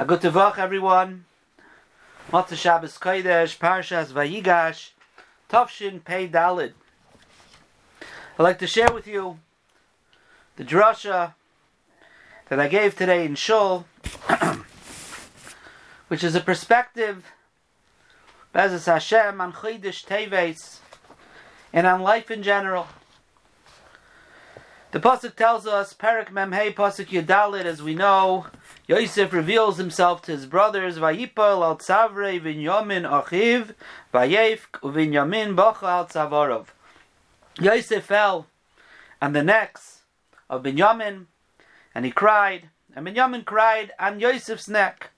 A good Tavach, everyone. Mata Shabbos Kodesh, Parshas Vayigash, Tavshin Pei Dalid. I'd like to share with you the drasha that I gave today in Shul, which is a perspective, Bezos Hashem, on Chodesh Teves, and on life in general. The pasuk tells us, Perak Memhei pasuk Yudalid, as we know, Yosef reveals himself to his brothers, Vayipal al Tzavre Vinyamin Achiv, Vayef Vinyamin Bacha al Tzavarov. Yosef fell on the necks of Binyamin, and he cried, and Binyamin cried on Yosef's neck.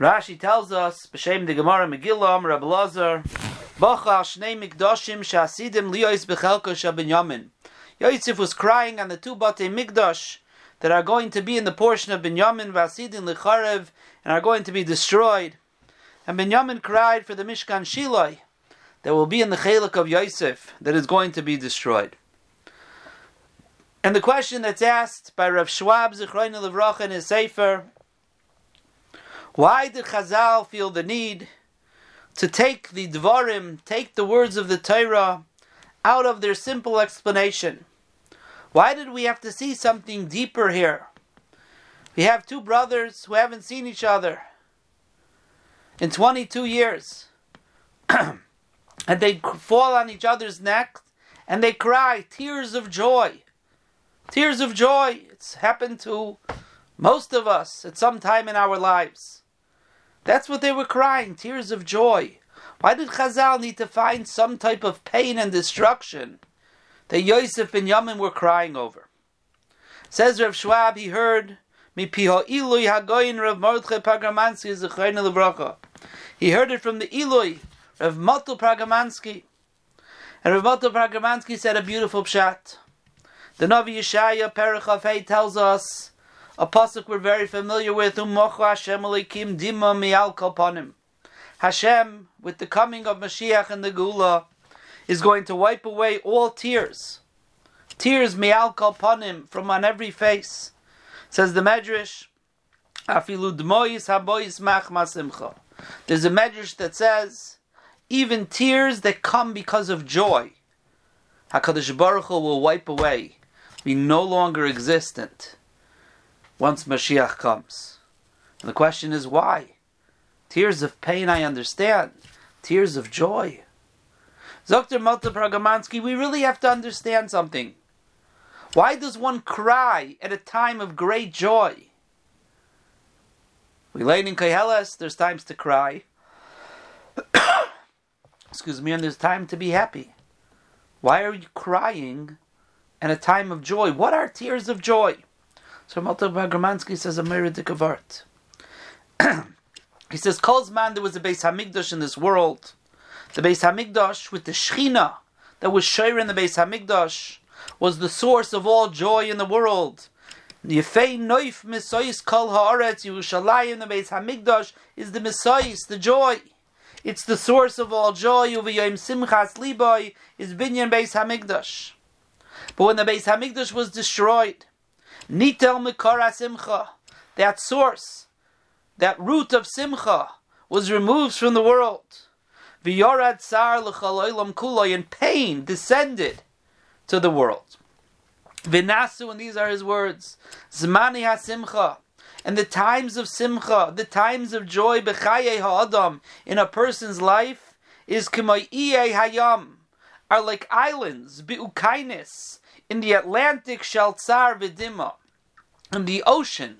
Rashi tells us, B'Shem the Gemara Megillah, Rabbi Lazar, Bacha Shnei Mikdoshim Shasidim Liyos Bechelko Shabinyamin. Yosef was crying on the two Batei Mikdash that are going to be in the portion of Binyamin Vasidin Licharev and are going to be destroyed. And Binyamin cried for the Mishkan Shiloi that will be in the Chalik of Yosef that is going to be destroyed. And the question that's asked by Rav Schwab Zichroin Levracha in his Sefer, why did Chazal feel the need to take the Dvarim, take the words of the Torah out of their simple explanation? Why did we have to see something deeper here? We have two brothers who haven't seen each other in 22 years. and they fall on each other's neck and they cry tears of joy. Tears of joy. It's happened to most of us at some time in our lives. That's what they were crying, tears of joy. Why did Chazal need to find some type of pain and destruction? That Yosef and Yamin were crying over. Says Rav Schwab, he heard. He heard it from the Ilui, Rav Motel Pagramansky. And Rav Motel Pagramansky said a beautiful pshat. The Navi Yeshaya Perechafei tells us a pasuk we're very familiar with, Umochu Hashem Elikim Dima Mial Kalpanim. Hashem, with the coming of Mashiach and the Geula, is going to wipe away all tears. Tears mi'al kalpanim from on every face. Says the Medrash, afilu dmois habois mach masimcha. There's a Medrash that says, even tears that come because of joy, HaKadosh Baruch Hu will wipe away, be no longer existent once Mashiach comes. And the question is why? Tears of pain I understand. Tears of joy. Dr. Malta Pragamansky, we really have to understand something. Why does one cry at a time of great joy? We learn in Koheles, there's times to cry. Excuse me, and there's time to be happy. Why are you crying at a time of joy? What are tears of joy? So Malta Pragamansky says a meridic of art. he says, Calls man, there was a base Hamikdash in this world the Beis Hamikdash with the Shechina that was shared in the Beis Hamikdash was the source of all joy in the world. Yefei noif misayis kol haaretz Yerushalayim. The Beis Hamikdash is the misayis, the joy. It's the source of all joy. Uvayim simchas liboy is binyan Beis Hamikdash. But when the Beis Hamikdash was destroyed, nitel mikara simcha, that source, that root of simcha, was removed from the world. V'yorad tsar l'chaloilam kuloi, and pain descended to the world. V'nasu, and these are his words, zmani hasimcha, and the times of simcha, the times of joy, b'chaye ha'adam, in a person's life, is k'may hayam, are like islands, bi'ukainis, in the Atlantic shaltzar v'dima, in the ocean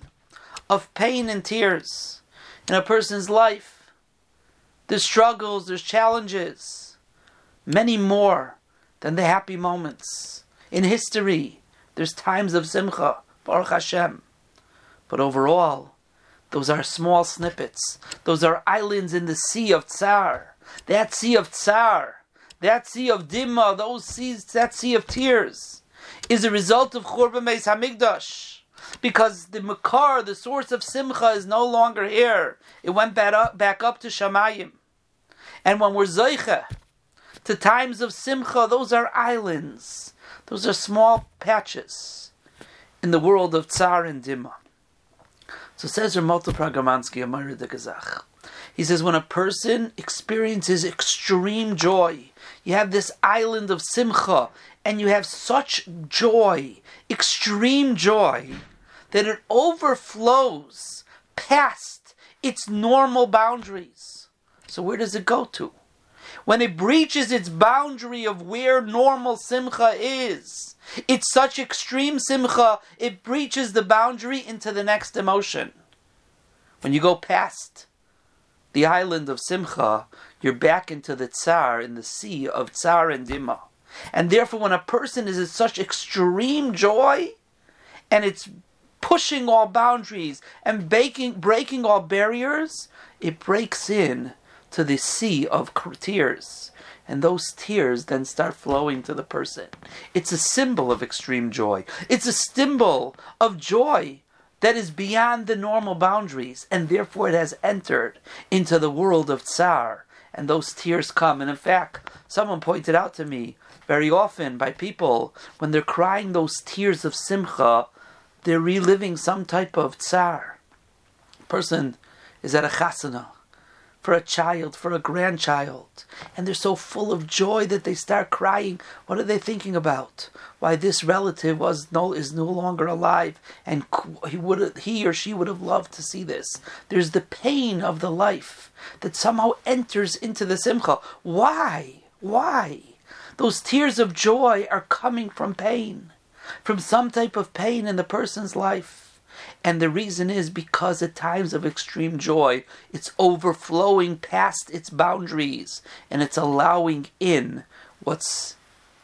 of pain and tears in a person's life. There's struggles, there's challenges, many more than the happy moments. In history, there's times of simcha, Baruch Hashem. But overall, those are small snippets. Those are islands in the sea of Tsar. That sea of Tsar, that sea of Dimma, those seas, that sea of tears, is a result of Churban Beis Hamikdash. Because the Makar, the source of Simcha, is no longer here. It went back up, back up to Shamayim. And when we're Zoicha, to times of Simcha, those are islands. Those are small patches in the world of Tsar and Dima. So says Ramoto Pragamansky, Amar de Gazach. He says when a person experiences extreme joy, you have this island of simcha, and you have such joy, extreme joy, that it overflows past its normal boundaries. So where does it go to? When it breaches its boundary of where normal simcha is, it's such extreme simcha, it breaches the boundary into the next emotion. When you go past the island of simcha, you're back into the tsar, in the sea of tsar and dima. And therefore, when a person is in such extreme joy, and it's pushing all boundaries and breaking, breaking all barriers, it breaks in to the sea of tears. And those tears then start flowing to the person. It's a symbol of extreme joy. It's a symbol of joy that is beyond the normal boundaries, and therefore it has entered into the world of tsar. And those tears come. And in fact, someone pointed out to me very often by people when they're crying those tears of simcha, they're reliving some type of tsar. Person is at a chasana for a child, for a grandchild, and they're so full of joy that they start crying. What are they thinking about? Why this relative was no is no longer alive, and he would he or she would have loved to see this. There's the pain of the life that somehow enters into the simcha. Why? Why? Those tears of joy are coming from pain, from some type of pain in the person's life. And the reason is because at times of extreme joy, it's overflowing past its boundaries and it's allowing in what's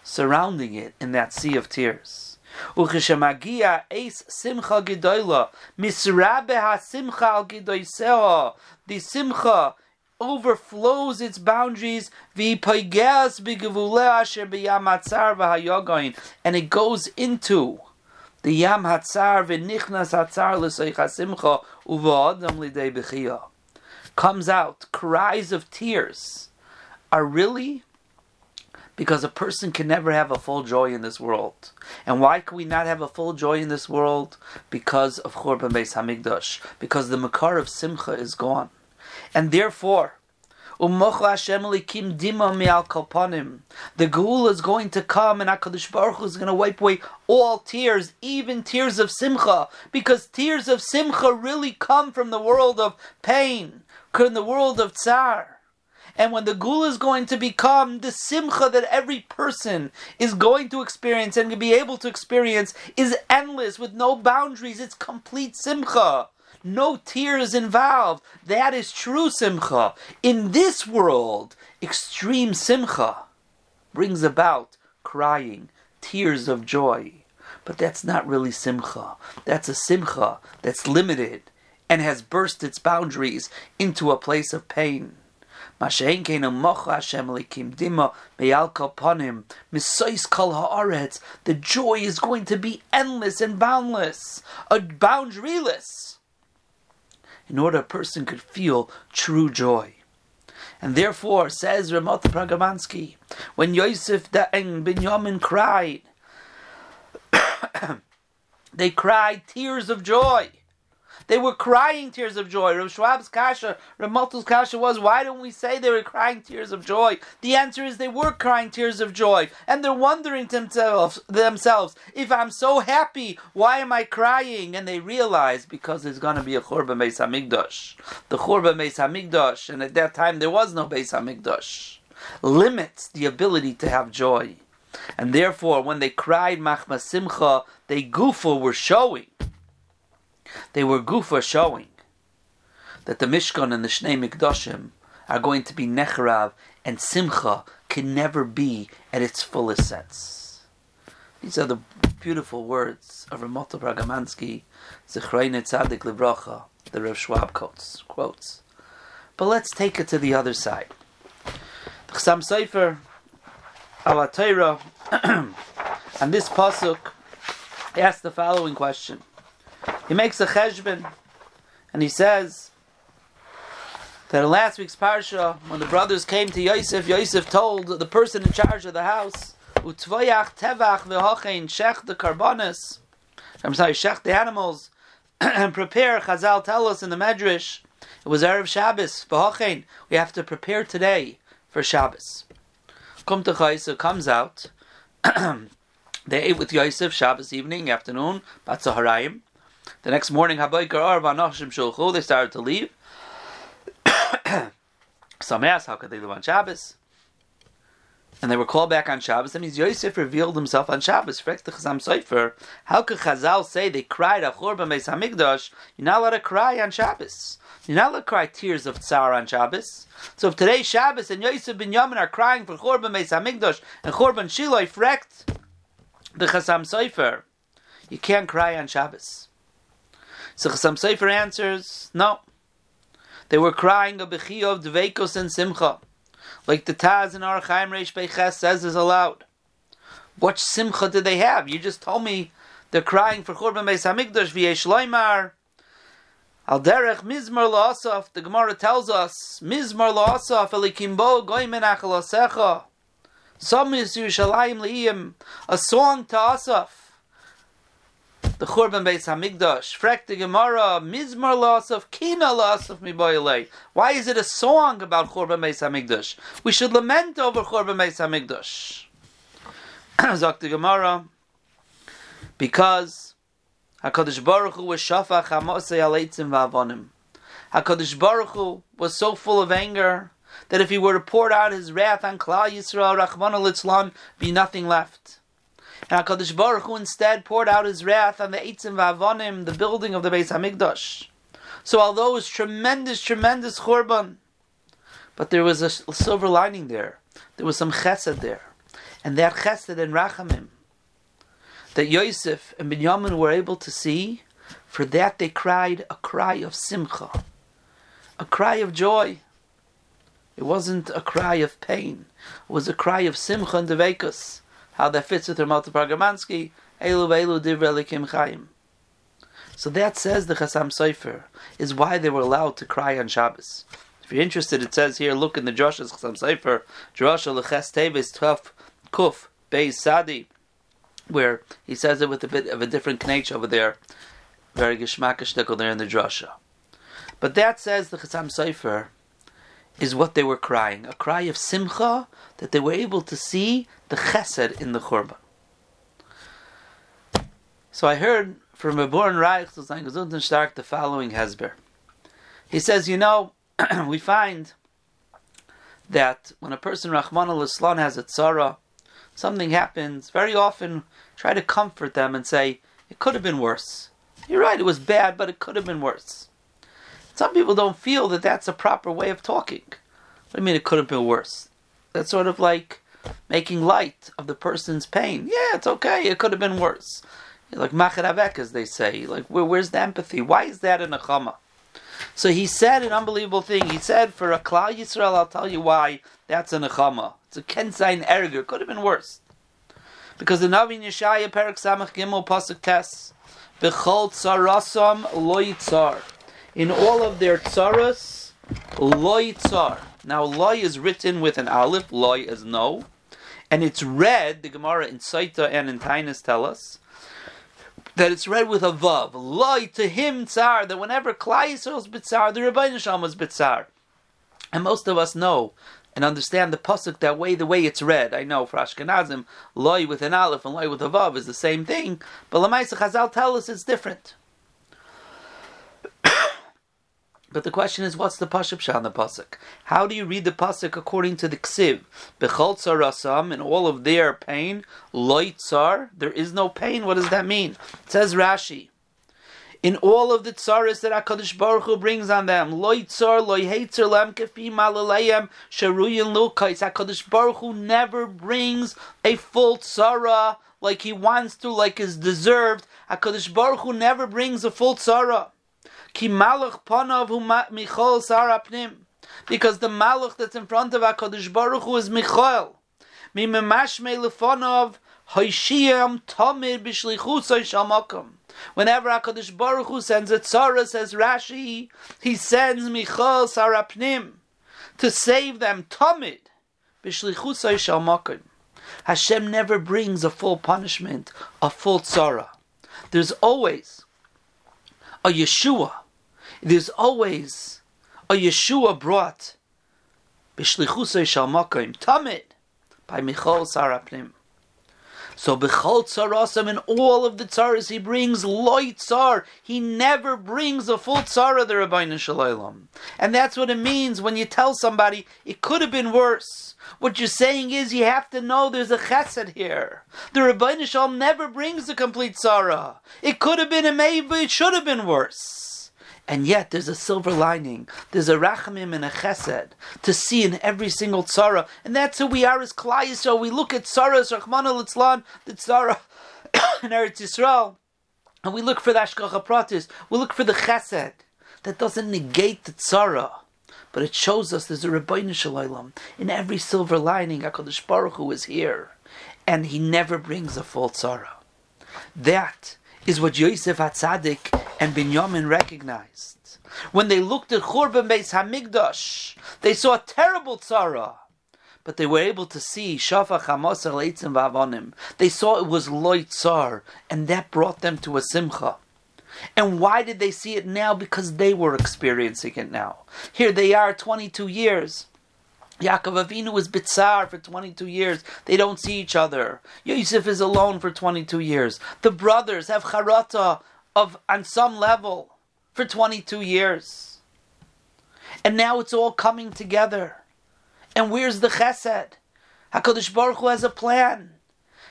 surrounding it in that sea of tears. The simcha overflows its boundaries and it goes into the yam hatzar v'nichnas hatzar l'soich uva'adam lidei b'chiyah comes out, cries of tears are really because a person can never have a full joy in this world. And why can we not have a full joy in this world? Because of Churban Beis Hamikdash. Because the makar of Simcha is gone. And therefore, the Geula is going to come and HaKadosh Baruch Hu is going to wipe away all tears, even tears of Simcha, because tears of Simcha really come from the world of pain, from the world of Tsar. And when the Geula is going to become the Simcha that every person is going to experience and be able to experience is endless with no boundaries. It's complete Simcha no tears involved. That is true simcha. In this world, extreme simcha brings about crying, tears of joy. But that's not really simcha. That's a simcha that's limited and has burst its boundaries into a place of pain. The joy is going to be endless and boundless, a boundaryless in order a person could feel true joy. And therefore, says Ramot Pragamansky, when Yosef and Binyamin cried, they cried tears of joy. They were crying tears of joy. Rav Schwab's kasha, Rav Maltu's kasha was, why don't we say they were crying tears of joy? The answer is they were crying tears of joy. And they're wondering to themselves, themselves if I'm so happy, why am I crying? And they realize because there's going to be a Churban Beis HaMikdash. The Churban Beis HaMikdash, and at that time there was no Beis HaMikdash, limits the ability to have joy. And therefore, when they cried Machma Simcha, they gufa were showing they were gufa showing that the Mishkan and the Shnei Mikdashim are going to be Nechrav and Simcha can never be at its fullest sense. These are the beautiful words of Ramoto Bragamansky, Zechreine Tzadik Livracha, the Rav Schwab quotes. quotes. But let's take it to the other side. The Chassam Sofer, Alatayra, and this pasuk asks the following question. He makes a cheshbon, and he says that in last week's parsha, when the brothers came to Yosef, Yosef told the person in charge of the house, "Utvayach tevach v'hochein shech the karbonis." I'm sorry, shech the animals, and prepare. Chazal tell us in the Medrash, it was Erev Shabbos. V'hochein, we have to prepare today for Shabbos. Kum Chaisa comes out. they ate with Yosef Shabbos evening, afternoon, Batzaharayim. The next morning, they started to leave. Some asked, how could they live on Shabbos? And they were called back on Shabbos. That means Yosef revealed himself on Shabbos. How could Chazal say they cried Achor Beis Hamikdash? You're not allowed to cry on Shabbos. You're not allowed to cry tears of tsar on Shabbos. So if today Shabbos and Yosef ben Yamin are crying for Chorban Beis Hamikdash and Chorban Shiloh frekt the Chasam Sofer, you can't cry on Shabbos. So Chasam Sofer answers, no. They were crying a bechi of dveikos and simcha, like the Taz in Orach Chaim Reish Beiches says is allowed. What simcha did they have? You just told me they're crying for Churban Beis Hamikdash v'yesh loymar. Al derech mizmar la'asaf. The Gemara tells us mizmar la'asaf elikimbo goymen achalasecha. Some is Yerushalayim li'im. A song to Asaf the Churban Beis Hamikdash. Frek the Gemara, Mizmar Lasaf, Kina Lasaf Miboyle. Why is it a song about Churban Beis Hamikdash? We should lament over Churban Beis Hamikdash. Zok the Gemara, because Hakadosh Baruch Hu was shafach hamosei aleitzim va'avonim. Hakadosh Baruch Hu was so full of anger that if he were to pour out his wrath on Klal Yisrael, Rachman al be nothing left. And HaKadosh Baruch Hu instead poured out his wrath on the Eitzim Va'avonim, the building of the Beis Hamikdash. So although it was tremendous, tremendous Churban, but there was a silver lining there. There was some chesed there. And that chesed and rachamim, that Yosef and Binyamin were able to see, for that they cried a cry of simcha, a cry of joy. It wasn't a cry of pain. It was a cry of simcha and devekus how that fits with Ramalta Pargamansky, Elu Elu Divrelikim Chaim. So that says the Chasam Sofer is why they were allowed to cry on Shabbos. If you're interested, it says here, look in the Josh's Chasam Sofer, Drosha Leches Tevis 12 Kuf Beis Sadi, where he says it with a bit of a different knach over there. Very geschmackish there in the Drosha. But that says the Chasam Sofer is what they were crying, a cry of simcha that they were able to see the chesed in the churban. So I heard from Reborn Reich to Sein Gesunden Stark the following Hesber. He says, you know, we find that when a person Rahman al has a tzara, something happens, very often try to comfort them and say, it could have been worse. You're right, it was bad, but it could have been worse. Some people don't feel that that's a proper way of talking. I mean it could have been worse? That's sort of like making light of the person's pain. Yeah, it's okay. It could have been worse. Like macharavek, as they say. Like, where, where's the empathy? Why is that in a chama? So he said an unbelievable thing. He said, for a Klal Yisrael, I'll tell you why that's a nechama. It's a kenzain erger. It could have been worse. Because the Navi Yeshaya Perak Samach Gimel Pasuk Tes, Bechol Tzarasam Loy Tzar in all of their tsaras, loy tsar. Now, loy is written with an aleph, loy is no, and it's read, the Gemara in Saita and in Tainus tell us, that it's read with a vav. Loy to him tsar, that whenever Klai Yisrael's bitzar, the Rabbi Nisham was bitzar. And most of us know and understand the pasuk that way, the way it's read. I know for Ashkenazim, loy with an aleph and loy with a vav is the same thing, but Lamaisa Chazal tell us it's different. But the question is, what's the pasuk on the pasuk? How do you read the pasuk according to the ksiv? Bechol rasam in all of their pain, loy tsar. There is no pain. What does that mean? It says Rashi. In all of the tsaris that Hakadosh Baruch Hu brings on them, loy tsar, loy lem kefi malalayim sharuyin lukais. Hakadosh Baruch Hu never brings a full tsara like he wants to, like is deserved. Hakadosh Baruch Hu never brings a full tsara. Ki malach panav hu michol sarapnim. Because the malach that's in front of HaKadosh Baruch Hu is Michal. Mi memashme lefonov hoishiyam tamid b'shlichusay shamakom. Whenever HaKadosh Baruch Hu sends a tzara, says Rashi, he sends Michal sarapnim to save them tamid b'shlichusay shamakom. Hashem never brings a full punishment, a full tzara. There's always a Yeshua. There's always a Yeshua brought b'shlichusay shal makom tamid by Michal Sarapnim. So b'chol tzarasam in all of the tzaras he brings loy tzar. He never brings a full tzara the Rabbeinu Shalom. And that's what it means when you tell somebody it could have been worse. What you're saying is you have to know there's a chesed here. The Rabbeinu Shalom never brings a complete tzara. It could have been a maybe, it should have been worse. And yet there's a silver lining. There's a rachamim and a chesed to see in every single tzara. And that's who we are as Klai So We look at tzaras, Rachman al the tzara in Eretz Yisrael. And we look for the Ashkacha Pratis. We look for the chesed. That doesn't negate the tzara. But it shows us there's a Rabbeinu Shalom. In every silver lining, HaKadosh Baruch Hu is here. And he never brings a full tzara. That is what Yosef Hatzadik and Binyamin recognized. When they looked at Churban Beis Hamikdash, they saw a terrible tzara. But they were able to see Shafach Hamosar Leitzim Vavonim. They saw it was Loy Tsar, and that brought them to a Simcha. And why did they see it now? Because they were experiencing it now. Here they are, 22 years. Yaakov Avinu was bitzar for 22 years. They don't see each other. Yosef is alone for 22 years. The brothers have charata of on some level for 22 years. And now it's all coming together. And where's the chesed? HaKadosh Baruch Hu has a plan.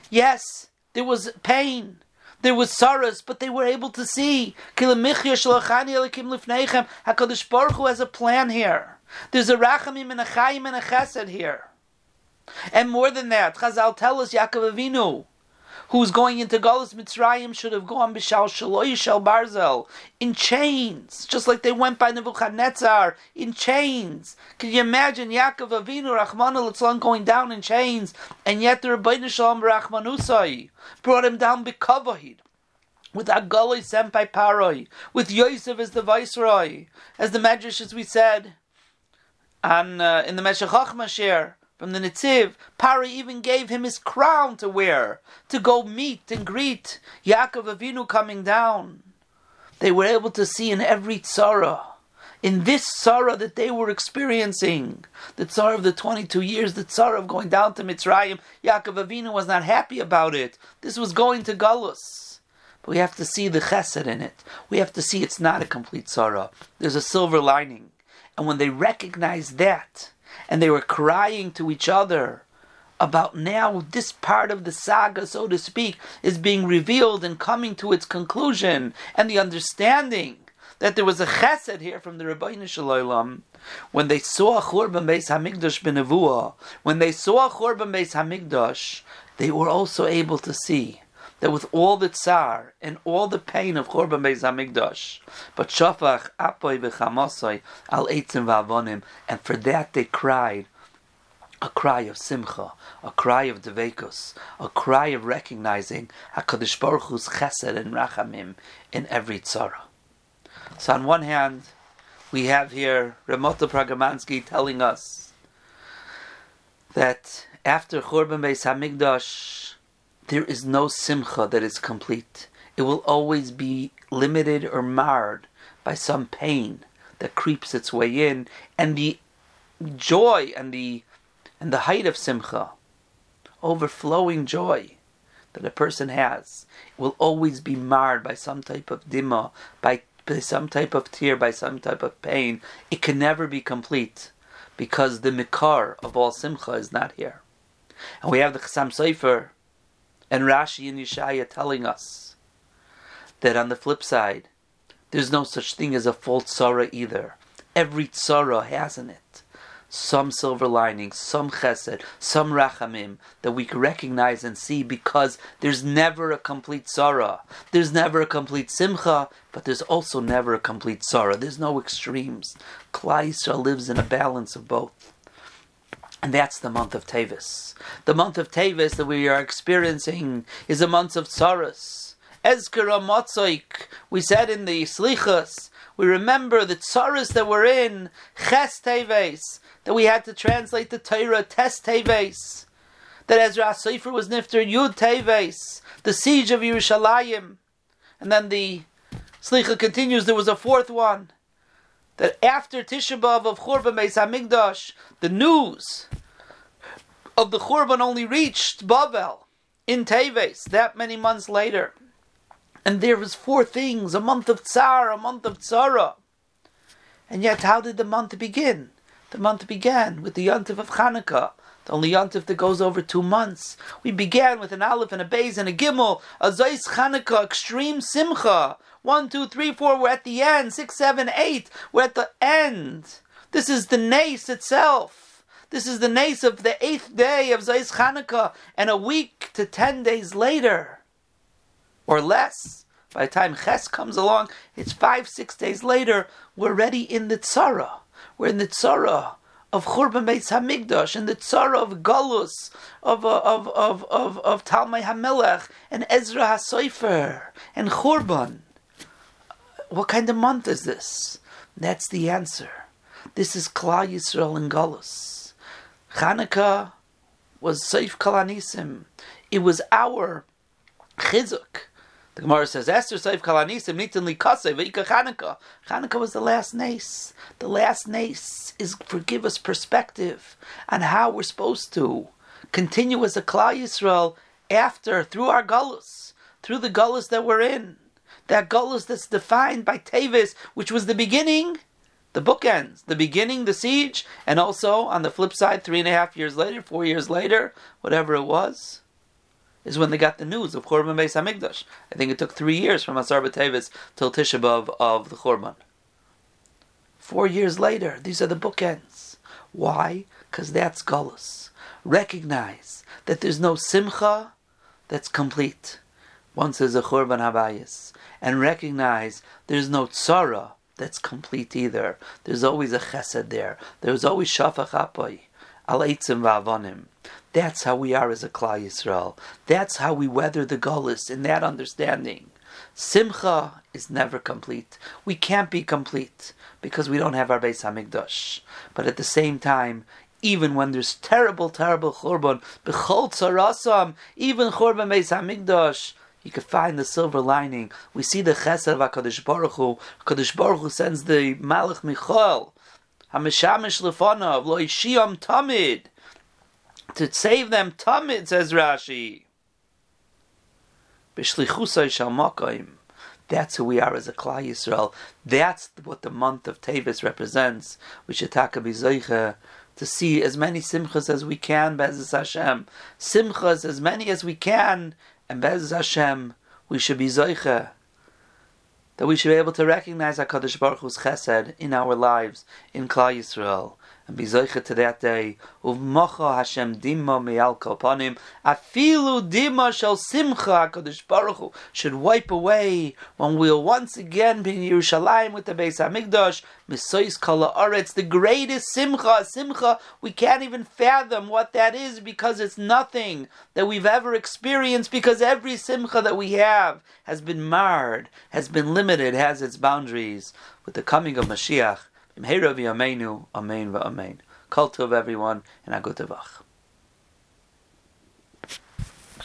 Yes, there was pain. There was sorrows, but they were able to see. HaKadosh Baruch Hu has a plan here. There's a rachamim and a chayim and a chesed here. And more than that, Chazal tell us Yaakov Avinu, who's going into Galus Mitzrayim, should have gone b'shal shaloi shel barzel in chains, just like they went by Nebuchadnezzar in chains. Can you imagine Yaakov Avinu Rachman al going down in chains, and yet the Rebbeinu Shalom Rachmanusai brought him down b'kavahid with Agaloi Senpai Paroi, with Yosef as the viceroy, as the Medrash, as we said, and uh, in the Meshech Mashir from the Nitziv, Pari even gave him his crown to wear to go meet and greet Yaakov Avinu coming down. They were able to see in every tzara, in this tzara that they were experiencing, the tzara of the 22 years, the tzara of going down to Mitzrayim, Yaakov Avinu was not happy about it. This was going to Galus. But we have to see the chesed in it. We have to see it's not a complete tzara. There's a silver lining. And when they recognized that, and they were crying to each other about now this part of the saga, so to speak, is being revealed and coming to its conclusion, and the understanding that there was a chesed here from the Rabbeinu Shalom, when they saw Churban Beis Hamikdash when they saw Churban Beis Hamikdash, they were also able to see that with all the tsar and all the pain of Churban Beis Hamikdash, but shafach apoy v'chamasoi al eitzim v'avonim, and for that they cried a cry of simcha, a cry of devekus, a cry of recognizing Hakadosh Baruch Hu's chesed and rachamim in every tzara. So on one hand, we have here Ramota Pragamansky telling us that after Churban Beis Hamikdash, there is no simcha that is complete. It will always be limited or marred by some pain that creeps its way in, and the joy and the and the height of simcha, overflowing joy that a person has, will always be marred by some type of dima, by, by some type of tear, by some type of pain. It can never be complete because the mikar of all simcha is not here. And we have the Chassam Sofer and Rashi and Yeshaya telling us that on the flip side, there's no such thing as a full tzara either. Every tzara has in it some silver linings, some chesed, some rachamim that we can recognize and see because there's never a complete tzara. There's never a complete simcha, but there's also never a complete tzara. There's no extremes. Klal Yisrael lives in a balance of both. And that's the month of Tevis. The month of Tevis that we are experiencing is a month of tsaras. Ezkara Motzoik, we said in the Slichas, we remember the tsaras that we're in Ches Teves, that we had to translate the Torah Tes Teves, that Ezra Sefer was nifter Yud Teves, the siege of Yerushalayim, and then the Slicha continues, there was a fourth one. That after Tisha B'Av of Churban Beis Hamikdash, the news of the Churban only reached Babel in Teves that many months later. And there was four things, a month of Tsar, a month of Tzara. And yet, how did the month begin? The month began with the Yontif of Hanukkah, only Yontif that goes over two months. We began with an Aleph and a Beis and a Gimel, a Zeis Hanukkah, extreme Simcha. One, two, three, four, we're at the end. Six, seven, eight, we're at the end. This is the Nace itself. This is the Nace of the eighth day of Zeis Hanukkah, and a week to ten days later, or less. By the time Ches comes along, it's five, six days later, we're ready in the Tzara. We're in the Tzara of Churban Beis Hamikdash, and the Tzara of Galus, of, uh, of, of, of, of Talmai HaMelech, and Ezra HaSofer, and Churban. What kind of month is this? That's the answer. This is Klal Yisrael and Galus. Chanukah was Seif Kalanisim. It was our chizuk the Gemara says, Esther Saif Kalanisim Nitin Likase Vika Chanukah. Chanukah was the last nace. The last nace is for give us perspective on how we're supposed to continue as a Klal Yisrael after, through our gullus, through the gullus that we're in. That gullus that's defined by Tevis, which was the beginning, the bookends, the beginning, the siege, and also on the flip side, three and a half years later, four years later, whatever it was is when they got the news of Churban Beis Hamikdash. I think it took three years from Asar B'Tevis till Tisha B'Av of the Churban. Four years later, these are the bookends. Why? Because that's Gullus. Recognize that there's no Simcha that's complete once there's a Churban Habayis. And recognize there's no Tzara that's complete either. There's always a Chesed there. There's always Shafach Apoy. Al Eitzim Va'avonim. That's how we are as a Klal Yisrael. That's how we weather the Gullus in that understanding. Simcha is never complete. We can't be complete because we don't have our Beis Hamikdash. But at the same time, even when there's terrible, terrible churban, b'chol tzarasam, even churban Beis Hamikdash, you can find the silver lining. We see the chesed of Hakadosh Baruch Hu. Hakadosh Baruch Hu sends the Malach Michal, Hamishamish Lefanav, Lo Ishiam Tamid to save them tamid, says Rashi. That's who we are as a Klal Yisrael. That's what the month of Tevis represents. We should to see as many simchas as we can, Bezos Hashem. Simchas as many as we can, and Bezos Hashem, we should be zoicha. That we should be able to recognize HaKadosh Baruch Hu's chesed in our lives, in Klal Yisrael and be zoicha to that day. Uvmacha Hashem dima me'al kalpanim. Afilu dima shel simcha HaKadosh Baruch Hu should wipe away when we'll once again be in Yerushalayim with the Beis HaMikdash. Misois kala aretz, the greatest simcha, simcha we can't even fathom what that is because it's nothing that we've ever experienced because every simcha that we have has been marred, has been limited, has its boundaries. With the coming of Mashiach, Ravi Ameinu, Amen va'Amen. Kol Tov everyone, and Agutavach.